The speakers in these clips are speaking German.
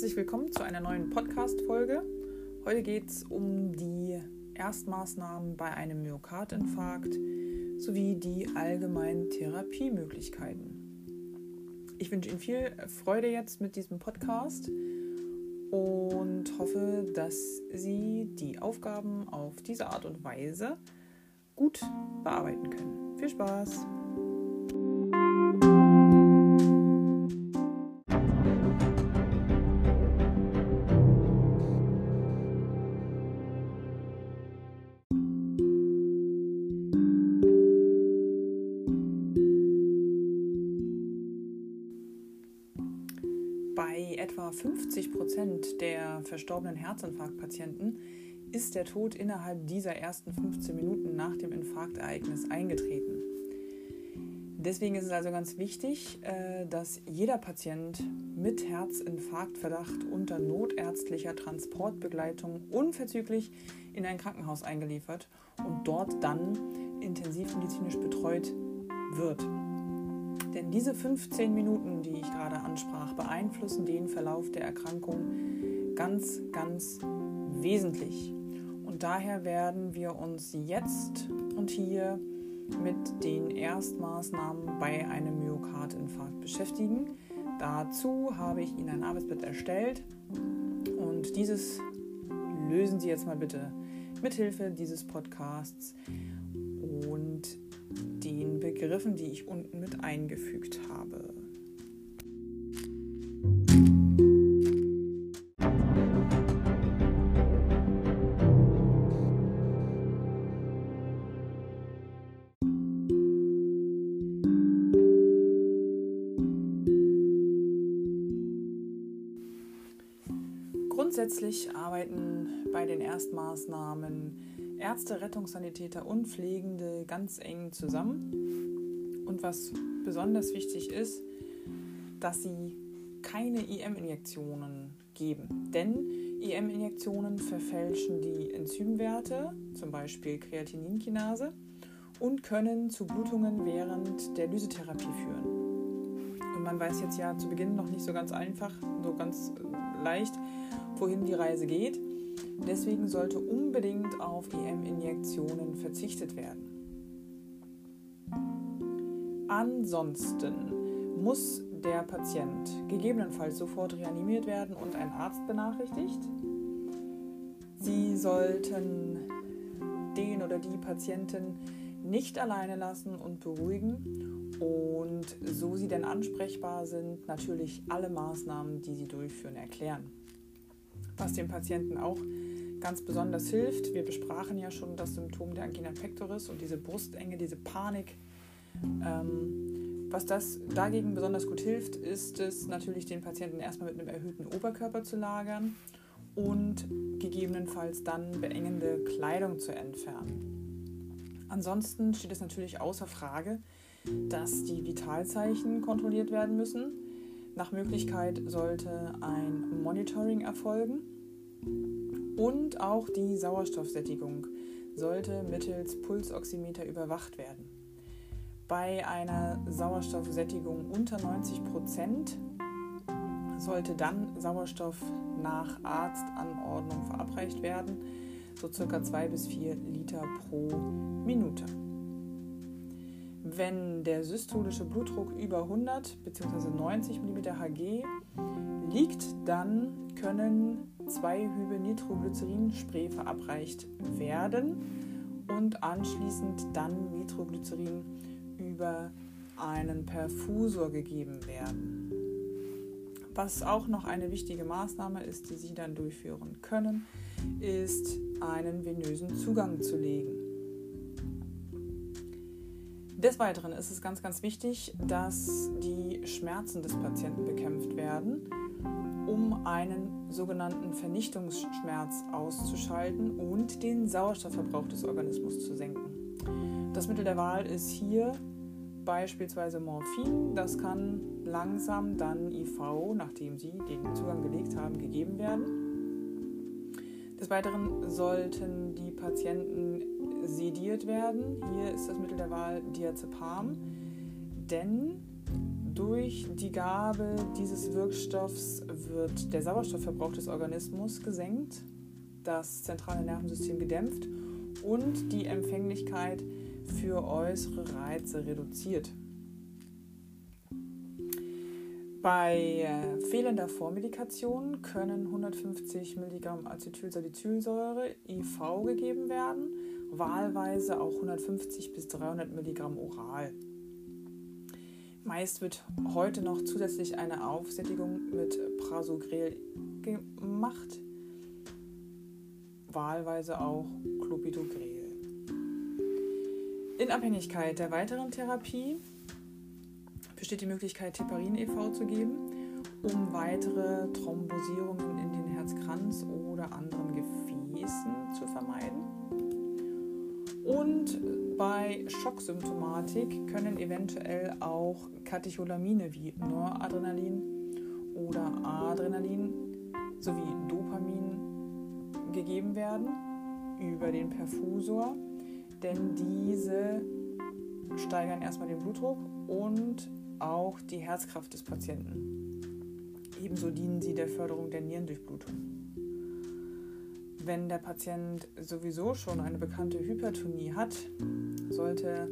Herzlich willkommen zu einer neuen Podcast-Folge. Heute geht es um die Erstmaßnahmen bei einem Myokardinfarkt sowie die allgemeinen Therapiemöglichkeiten. Ich wünsche Ihnen viel Freude jetzt mit diesem Podcast und hoffe, dass Sie die Aufgaben auf diese Art und Weise gut bearbeiten können. Viel Spaß! Etwa 50 Prozent der verstorbenen Herzinfarktpatienten ist der Tod innerhalb dieser ersten 15 Minuten nach dem Infarktereignis eingetreten. Deswegen ist es also ganz wichtig, äh, dass jeder Patient mit Herzinfarktverdacht unter notärztlicher Transportbegleitung unverzüglich in ein Krankenhaus eingeliefert und dort dann intensivmedizinisch betreut wird. Denn diese 15 Minuten, die ich gerade ansprach, beeinflussen den Verlauf der Erkrankung ganz, ganz wesentlich. Und daher werden wir uns jetzt und hier mit den Erstmaßnahmen bei einem Myokardinfarkt beschäftigen. Dazu habe ich Ihnen ein Arbeitsblatt erstellt und dieses lösen Sie jetzt mal bitte mithilfe dieses Podcasts und den Begriffen, die ich unten mit eingefügt habe. Grundsätzlich arbeiten bei den Erstmaßnahmen Ärzte, Rettungssanitäter und Pflegende ganz eng zusammen. Was besonders wichtig ist, dass sie keine IM-Injektionen geben. Denn IM-Injektionen verfälschen die Enzymwerte, zum Beispiel Kreatininkinase, und können zu Blutungen während der Lysetherapie führen. Und man weiß jetzt ja zu Beginn noch nicht so ganz einfach, so ganz leicht, wohin die Reise geht. Deswegen sollte unbedingt auf EM-Injektionen verzichtet werden. Ansonsten muss der Patient gegebenenfalls sofort reanimiert werden und ein Arzt benachrichtigt. Sie sollten den oder die Patienten nicht alleine lassen und beruhigen und so sie denn ansprechbar sind, natürlich alle Maßnahmen, die sie durchführen, erklären was dem Patienten auch ganz besonders hilft. Wir besprachen ja schon das Symptom der Angina pectoris und diese Brustenge, diese Panik. Ähm, was das dagegen besonders gut hilft, ist es natürlich, den Patienten erstmal mit einem erhöhten Oberkörper zu lagern und gegebenenfalls dann beengende Kleidung zu entfernen. Ansonsten steht es natürlich außer Frage, dass die Vitalzeichen kontrolliert werden müssen. Nach Möglichkeit sollte ein Monitoring erfolgen und auch die Sauerstoffsättigung sollte mittels Pulsoximeter überwacht werden. Bei einer Sauerstoffsättigung unter 90 Prozent sollte dann Sauerstoff nach Arztanordnung verabreicht werden, so circa 2 bis 4 Liter pro Minute. Wenn der systolische Blutdruck über 100 bzw. 90 mm Hg liegt, dann können zwei Hübe Nitroglycerin-Spray verabreicht werden und anschließend dann Nitroglycerin über einen Perfusor gegeben werden. Was auch noch eine wichtige Maßnahme ist, die Sie dann durchführen können, ist einen venösen Zugang zu legen. Des Weiteren ist es ganz, ganz wichtig, dass die Schmerzen des Patienten bekämpft werden, um einen sogenannten Vernichtungsschmerz auszuschalten und den Sauerstoffverbrauch des Organismus zu senken. Das Mittel der Wahl ist hier beispielsweise Morphin. Das kann langsam dann IV, nachdem Sie den Zugang gelegt haben, gegeben werden. Des Weiteren sollten die Patienten sediert werden. Hier ist das Mittel der Wahl Diazepam, denn Durch die Gabe dieses Wirkstoffs wird der Sauerstoffverbrauch des Organismus gesenkt, das zentrale Nervensystem gedämpft und die Empfänglichkeit für äußere Reize reduziert. Bei äh, fehlender Vormedikation können 150 Milligramm Acetylsalicylsäure IV gegeben werden, wahlweise auch 150 bis 300 Milligramm oral. Meist wird heute noch zusätzlich eine Aufsättigung mit Prasugrel gemacht, wahlweise auch Clopidogrel. In Abhängigkeit der weiteren Therapie besteht die Möglichkeit, Heparin e.V. zu geben, um weitere Thrombosierungen in den Herzkranz oder anderen Gefäßen zu vermeiden. Und bei Schocksymptomatik können eventuell auch Katecholamine wie Noradrenalin oder Adrenalin sowie Dopamin gegeben werden über den Perfusor, denn diese steigern erstmal den Blutdruck und auch die Herzkraft des Patienten. Ebenso dienen sie der Förderung der Nierendurchblutung. Wenn der Patient sowieso schon eine bekannte Hypertonie hat, sollte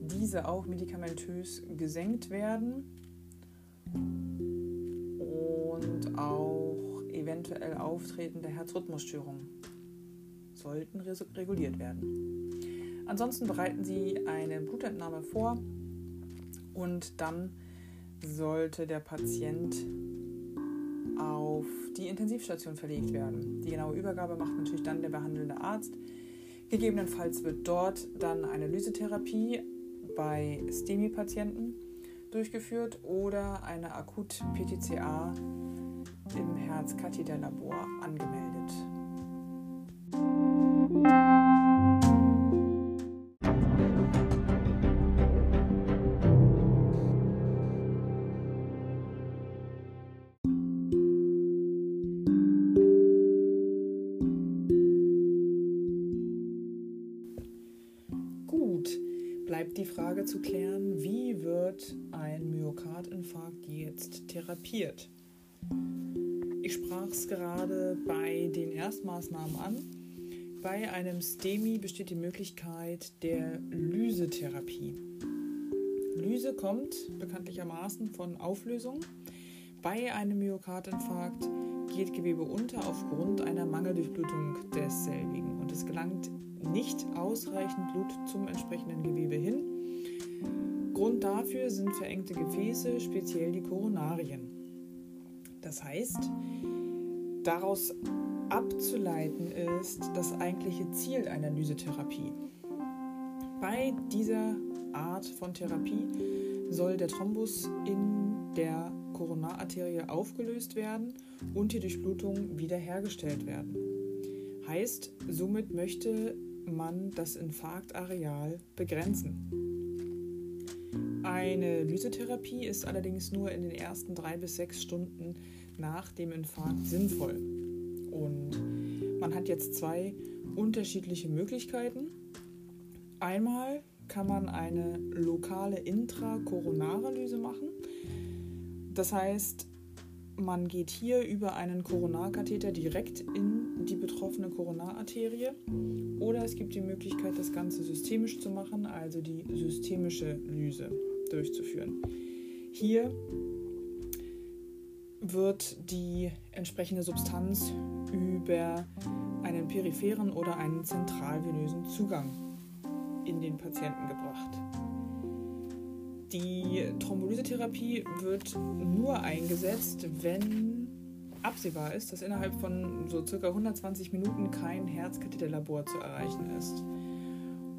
diese auch medikamentös gesenkt werden und auch eventuell auftretende Herzrhythmusstörungen sollten reguliert werden. Ansonsten bereiten Sie eine Blutentnahme vor und dann sollte der Patient auf die Intensivstation verlegt werden. Die genaue Übergabe macht natürlich dann der behandelnde Arzt. Gegebenenfalls wird dort dann eine Lysetherapie bei STEMI-Patienten durchgeführt oder eine Akut-PTCA im Herzkatheterlabor angemeldet. Die Frage zu klären, wie wird ein Myokardinfarkt jetzt therapiert? Ich sprach es gerade bei den Erstmaßnahmen an. Bei einem STEMI besteht die Möglichkeit der Lysetherapie. Lyse kommt bekanntlichermaßen von Auflösung. Bei einem Myokardinfarkt geht Gewebe unter aufgrund einer Mangeldurchblutung desselbigen und es gelangt nicht ausreichend Blut zum entsprechenden Gewebe hin. Grund dafür sind verengte Gefäße, speziell die Koronarien. Das heißt, daraus abzuleiten ist das eigentliche Ziel einer Lysetherapie. Bei dieser Art von Therapie soll der Thrombus in der Koronararterie aufgelöst werden und die Durchblutung wiederhergestellt werden. Heißt, somit möchte man das Infarktareal begrenzen. Eine Lysetherapie ist allerdings nur in den ersten drei bis sechs Stunden nach dem Infarkt sinnvoll. Und man hat jetzt zwei unterschiedliche Möglichkeiten. Einmal kann man eine lokale intrakoronare Lyse machen. Das heißt, man geht hier über einen Koronarkatheter direkt in die betroffene Koronararterie oder es gibt die Möglichkeit, das Ganze systemisch zu machen, also die systemische Lyse durchzuführen. Hier wird die entsprechende Substanz über einen peripheren oder einen zentralvenösen Zugang in den Patienten gebracht. Die Thrombolysetherapie wird nur eingesetzt, wenn absehbar ist, dass innerhalb von so circa 120 Minuten kein Herzkatheterlabor zu erreichen ist.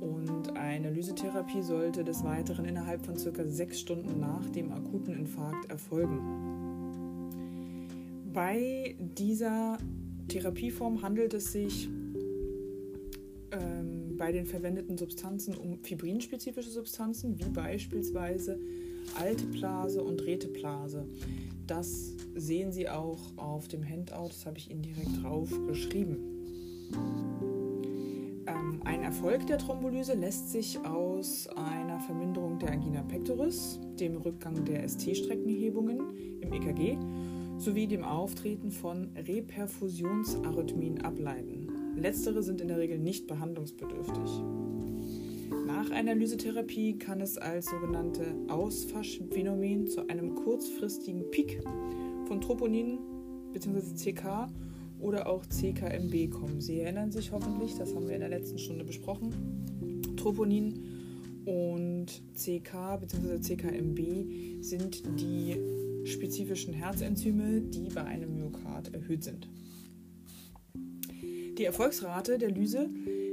Und eine Lysetherapie sollte des Weiteren innerhalb von circa sechs Stunden nach dem akuten Infarkt erfolgen. Bei dieser Therapieform handelt es sich bei den verwendeten Substanzen um fibrinspezifische Substanzen, wie beispielsweise Alteplase und Reteplase. Das sehen Sie auch auf dem Handout, das habe ich Ihnen direkt drauf geschrieben. Ähm, ein Erfolg der Thrombolyse lässt sich aus einer Verminderung der Angina pectoris, dem Rückgang der ST-Streckenhebungen im EKG sowie dem Auftreten von Reperfusionsarrhythmien ableiten. Letztere sind in der Regel nicht behandlungsbedürftig. Nach einer Lysetherapie kann es als sogenannte Ausfaschphänomen zu einem kurzfristigen Peak von Troponin bzw. CK oder auch CKMB kommen. Sie erinnern sich hoffentlich, das haben wir in der letzten Stunde besprochen. Troponin und CK bzw. CKMB sind die spezifischen Herzenzyme, die bei einem Myokard erhöht sind. Die Erfolgsrate der Lyse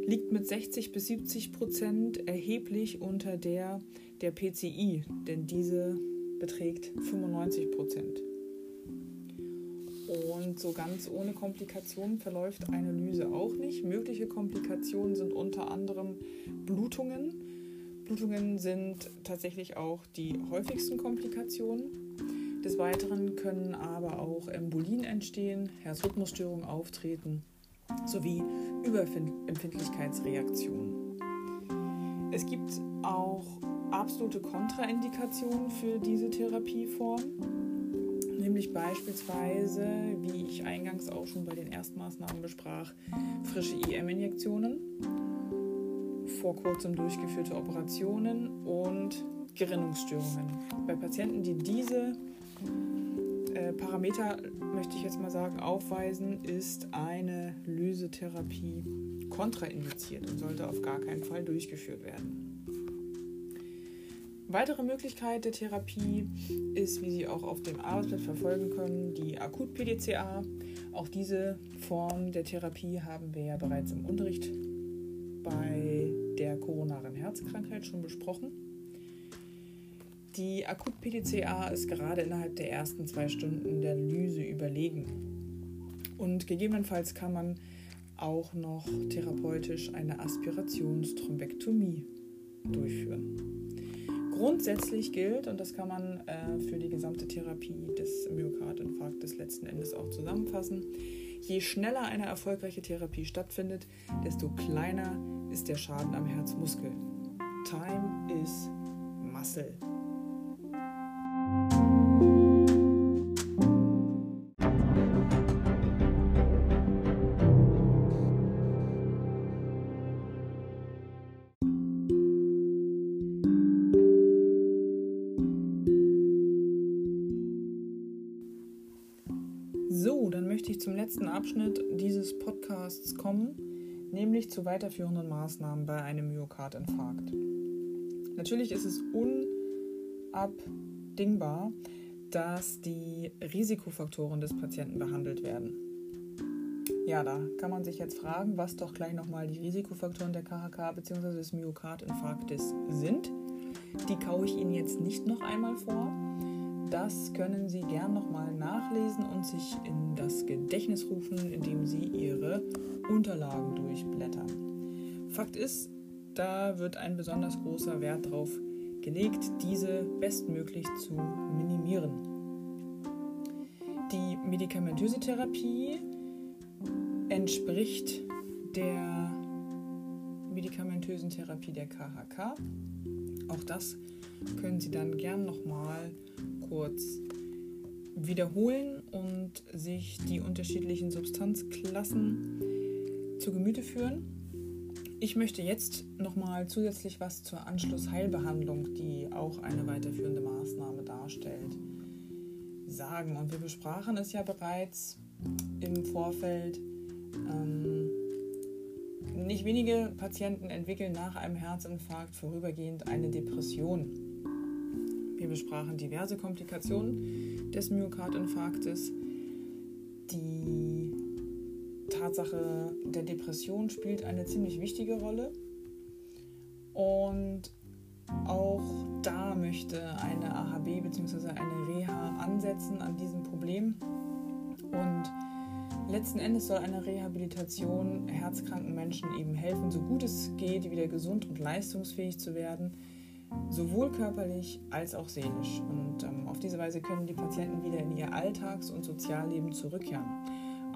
liegt mit 60 bis 70 Prozent erheblich unter der der PCI, denn diese beträgt 95 Prozent. Und so ganz ohne Komplikationen verläuft eine Lyse auch nicht. Mögliche Komplikationen sind unter anderem Blutungen. Blutungen sind tatsächlich auch die häufigsten Komplikationen. Des Weiteren können aber auch Embolien entstehen, Herzrhythmusstörungen auftreten sowie Überempfindlichkeitsreaktionen. Es gibt auch absolute Kontraindikationen für diese Therapieform nämlich beispielsweise, wie ich eingangs auch schon bei den Erstmaßnahmen besprach, frische IM-Injektionen, vor kurzem durchgeführte Operationen und Gerinnungsstörungen. Bei Patienten, die diese Parameter, möchte ich jetzt mal sagen, aufweisen, ist eine Lysetherapie kontraindiziert und sollte auf gar keinen Fall durchgeführt werden. Weitere Möglichkeit der Therapie ist, wie Sie auch auf dem Arbeitsblatt verfolgen können, die Akut-PDCA. Auch diese Form der Therapie haben wir ja bereits im Unterricht bei der koronaren Herzkrankheit schon besprochen. Die Akut-PDCA ist gerade innerhalb der ersten zwei Stunden der Lyse überlegen. Und gegebenenfalls kann man auch noch therapeutisch eine Aspirationsthrombektomie durchführen. Grundsätzlich gilt, und das kann man äh, für die gesamte Therapie des Myokardinfarktes letzten Endes auch zusammenfassen, je schneller eine erfolgreiche Therapie stattfindet, desto kleiner ist der Schaden am Herzmuskel. Time is muscle. Zum letzten Abschnitt dieses Podcasts kommen, nämlich zu weiterführenden Maßnahmen bei einem Myokardinfarkt. Natürlich ist es unabdingbar, dass die Risikofaktoren des Patienten behandelt werden. Ja, da kann man sich jetzt fragen, was doch gleich nochmal die Risikofaktoren der KHK bzw. des Myokardinfarktes sind. Die kaue ich Ihnen jetzt nicht noch einmal vor. Das können Sie gern nochmal nachlesen und sich in das Gedächtnis rufen, indem Sie Ihre Unterlagen durchblättern. Fakt ist, da wird ein besonders großer Wert darauf gelegt, diese bestmöglich zu minimieren. Die medikamentöse Therapie entspricht der medikamentösen Therapie der KHK. Auch das können Sie dann gern nochmal kurz wiederholen und sich die unterschiedlichen Substanzklassen zu Gemüte führen. Ich möchte jetzt nochmal zusätzlich was zur Anschlussheilbehandlung, die auch eine weiterführende Maßnahme darstellt, sagen. Und wir besprachen es ja bereits im Vorfeld. Ähm, nicht wenige Patienten entwickeln nach einem Herzinfarkt vorübergehend eine Depression. Wir besprachen diverse Komplikationen des Myokardinfarktes. Die Tatsache der Depression spielt eine ziemlich wichtige Rolle. Und auch da möchte eine AHB bzw. eine Reha ansetzen an diesem Problem. Und letzten Endes soll eine Rehabilitation herzkranken Menschen eben helfen, so gut es geht, wieder gesund und leistungsfähig zu werden sowohl körperlich als auch seelisch. Und ähm, auf diese Weise können die Patienten wieder in ihr Alltags- und Sozialleben zurückkehren.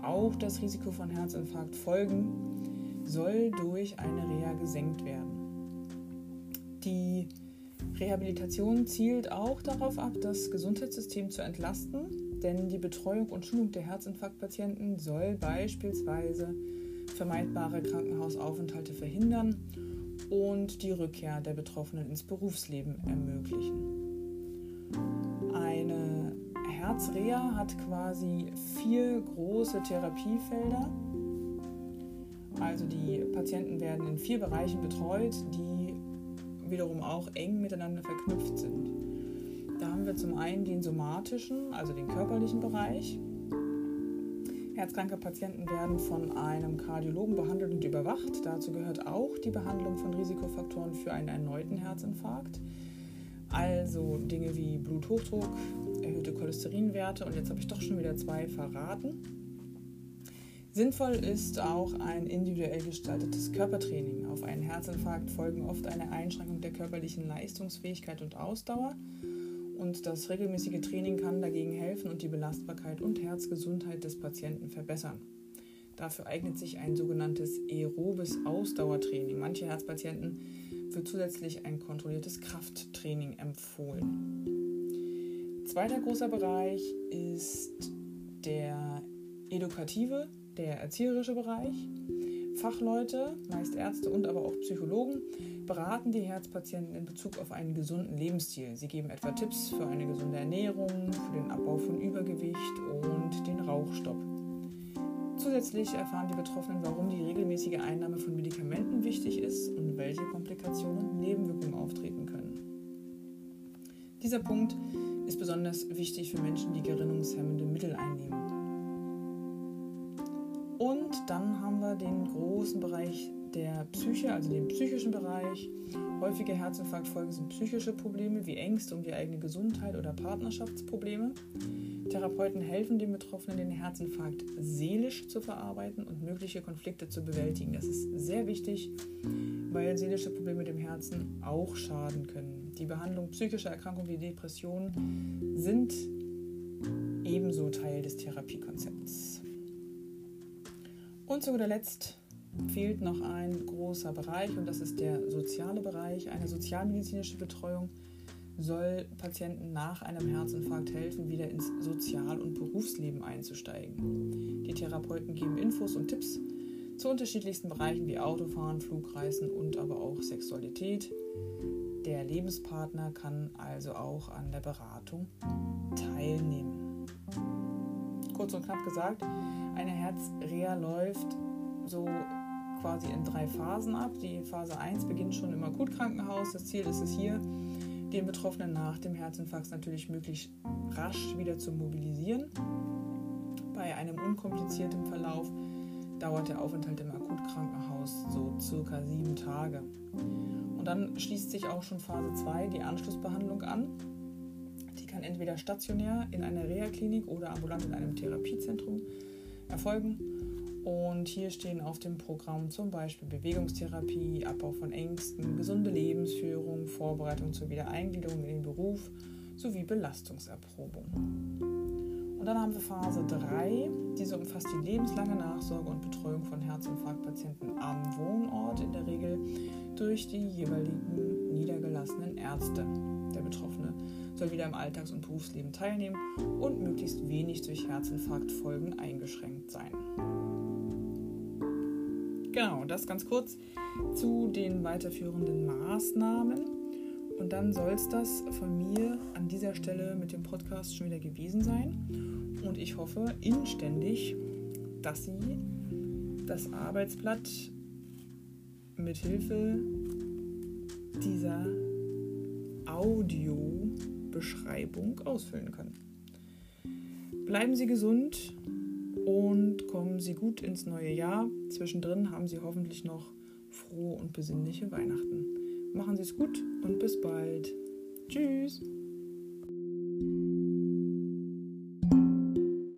Auch das Risiko von Herzinfarkt folgen soll durch eine Reha gesenkt werden. Die Rehabilitation zielt auch darauf ab, das Gesundheitssystem zu entlasten, denn die Betreuung und Schulung der Herzinfarktpatienten soll beispielsweise vermeidbare Krankenhausaufenthalte verhindern und die Rückkehr der Betroffenen ins Berufsleben ermöglichen. Eine Herzreha hat quasi vier große Therapiefelder. Also die Patienten werden in vier Bereichen betreut, die wiederum auch eng miteinander verknüpft sind. Zum einen den somatischen, also den körperlichen Bereich. Herzkranke Patienten werden von einem Kardiologen behandelt und überwacht. Dazu gehört auch die Behandlung von Risikofaktoren für einen erneuten Herzinfarkt. Also Dinge wie Bluthochdruck, erhöhte Cholesterinwerte und jetzt habe ich doch schon wieder zwei verraten. Sinnvoll ist auch ein individuell gestaltetes Körpertraining. Auf einen Herzinfarkt folgen oft eine Einschränkung der körperlichen Leistungsfähigkeit und Ausdauer. Und das regelmäßige Training kann dagegen helfen und die Belastbarkeit und Herzgesundheit des Patienten verbessern. Dafür eignet sich ein sogenanntes aerobes Ausdauertraining. Manche Herzpatienten wird zusätzlich ein kontrolliertes Krafttraining empfohlen. Zweiter großer Bereich ist der edukative der erzieherische Bereich. Fachleute, meist Ärzte und aber auch Psychologen, beraten die Herzpatienten in Bezug auf einen gesunden Lebensstil. Sie geben etwa Tipps für eine gesunde Ernährung, für den Abbau von Übergewicht und den Rauchstopp. Zusätzlich erfahren die Betroffenen, warum die regelmäßige Einnahme von Medikamenten wichtig ist und welche Komplikationen und Nebenwirkungen auftreten können. Dieser Punkt ist besonders wichtig für Menschen, die gerinnungshemmende Mittel einnehmen. Dann haben wir den großen Bereich der Psyche, also den psychischen Bereich. Häufige Herzinfarktfolgen sind psychische Probleme wie Ängste um die eigene Gesundheit oder Partnerschaftsprobleme. Therapeuten helfen den Betroffenen, den Herzinfarkt seelisch zu verarbeiten und mögliche Konflikte zu bewältigen. Das ist sehr wichtig, weil seelische Probleme dem Herzen auch schaden können. Die Behandlung psychischer Erkrankungen wie Depressionen sind ebenso Teil des Therapiekonzepts. Und zu guter Letzt fehlt noch ein großer Bereich und das ist der soziale Bereich. Eine sozialmedizinische Betreuung soll Patienten nach einem Herzinfarkt helfen, wieder ins Sozial- und Berufsleben einzusteigen. Die Therapeuten geben Infos und Tipps zu unterschiedlichsten Bereichen wie Autofahren, Flugreisen und aber auch Sexualität. Der Lebenspartner kann also auch an der Beratung teilnehmen. Kurz und knapp gesagt, eine Herzreha läuft so quasi in drei Phasen ab. Die Phase 1 beginnt schon im Akutkrankenhaus. Das Ziel ist es hier, den Betroffenen nach dem Herzinfarkt natürlich möglichst rasch wieder zu mobilisieren. Bei einem unkomplizierten Verlauf dauert der Aufenthalt im Akutkrankenhaus so circa sieben Tage. Und dann schließt sich auch schon Phase 2, die Anschlussbehandlung an. Kann entweder stationär in einer Reha-Klinik oder ambulant in einem Therapiezentrum erfolgen. Und hier stehen auf dem Programm zum Beispiel Bewegungstherapie, Abbau von Ängsten, gesunde Lebensführung, Vorbereitung zur Wiedereingliederung in den Beruf sowie Belastungserprobung. Und dann haben wir Phase 3. Diese umfasst die lebenslange Nachsorge und Betreuung von Herzinfarktpatienten am Wohnort, in der Regel durch die jeweiligen niedergelassenen Ärzte. Der Betroffene soll wieder im Alltags- und Berufsleben teilnehmen und möglichst wenig durch Herzinfarktfolgen eingeschränkt sein. Genau, das ganz kurz zu den weiterführenden Maßnahmen. Und dann soll es das von mir an dieser Stelle mit dem Podcast schon wieder gewesen sein. Und ich hoffe inständig, dass Sie das Arbeitsblatt mit Hilfe dieser Audiobeschreibung ausfüllen können. Bleiben Sie gesund und kommen Sie gut ins neue Jahr. Zwischendrin haben Sie hoffentlich noch frohe und besinnliche Weihnachten. Machen Sie es gut und bis bald. Tschüss.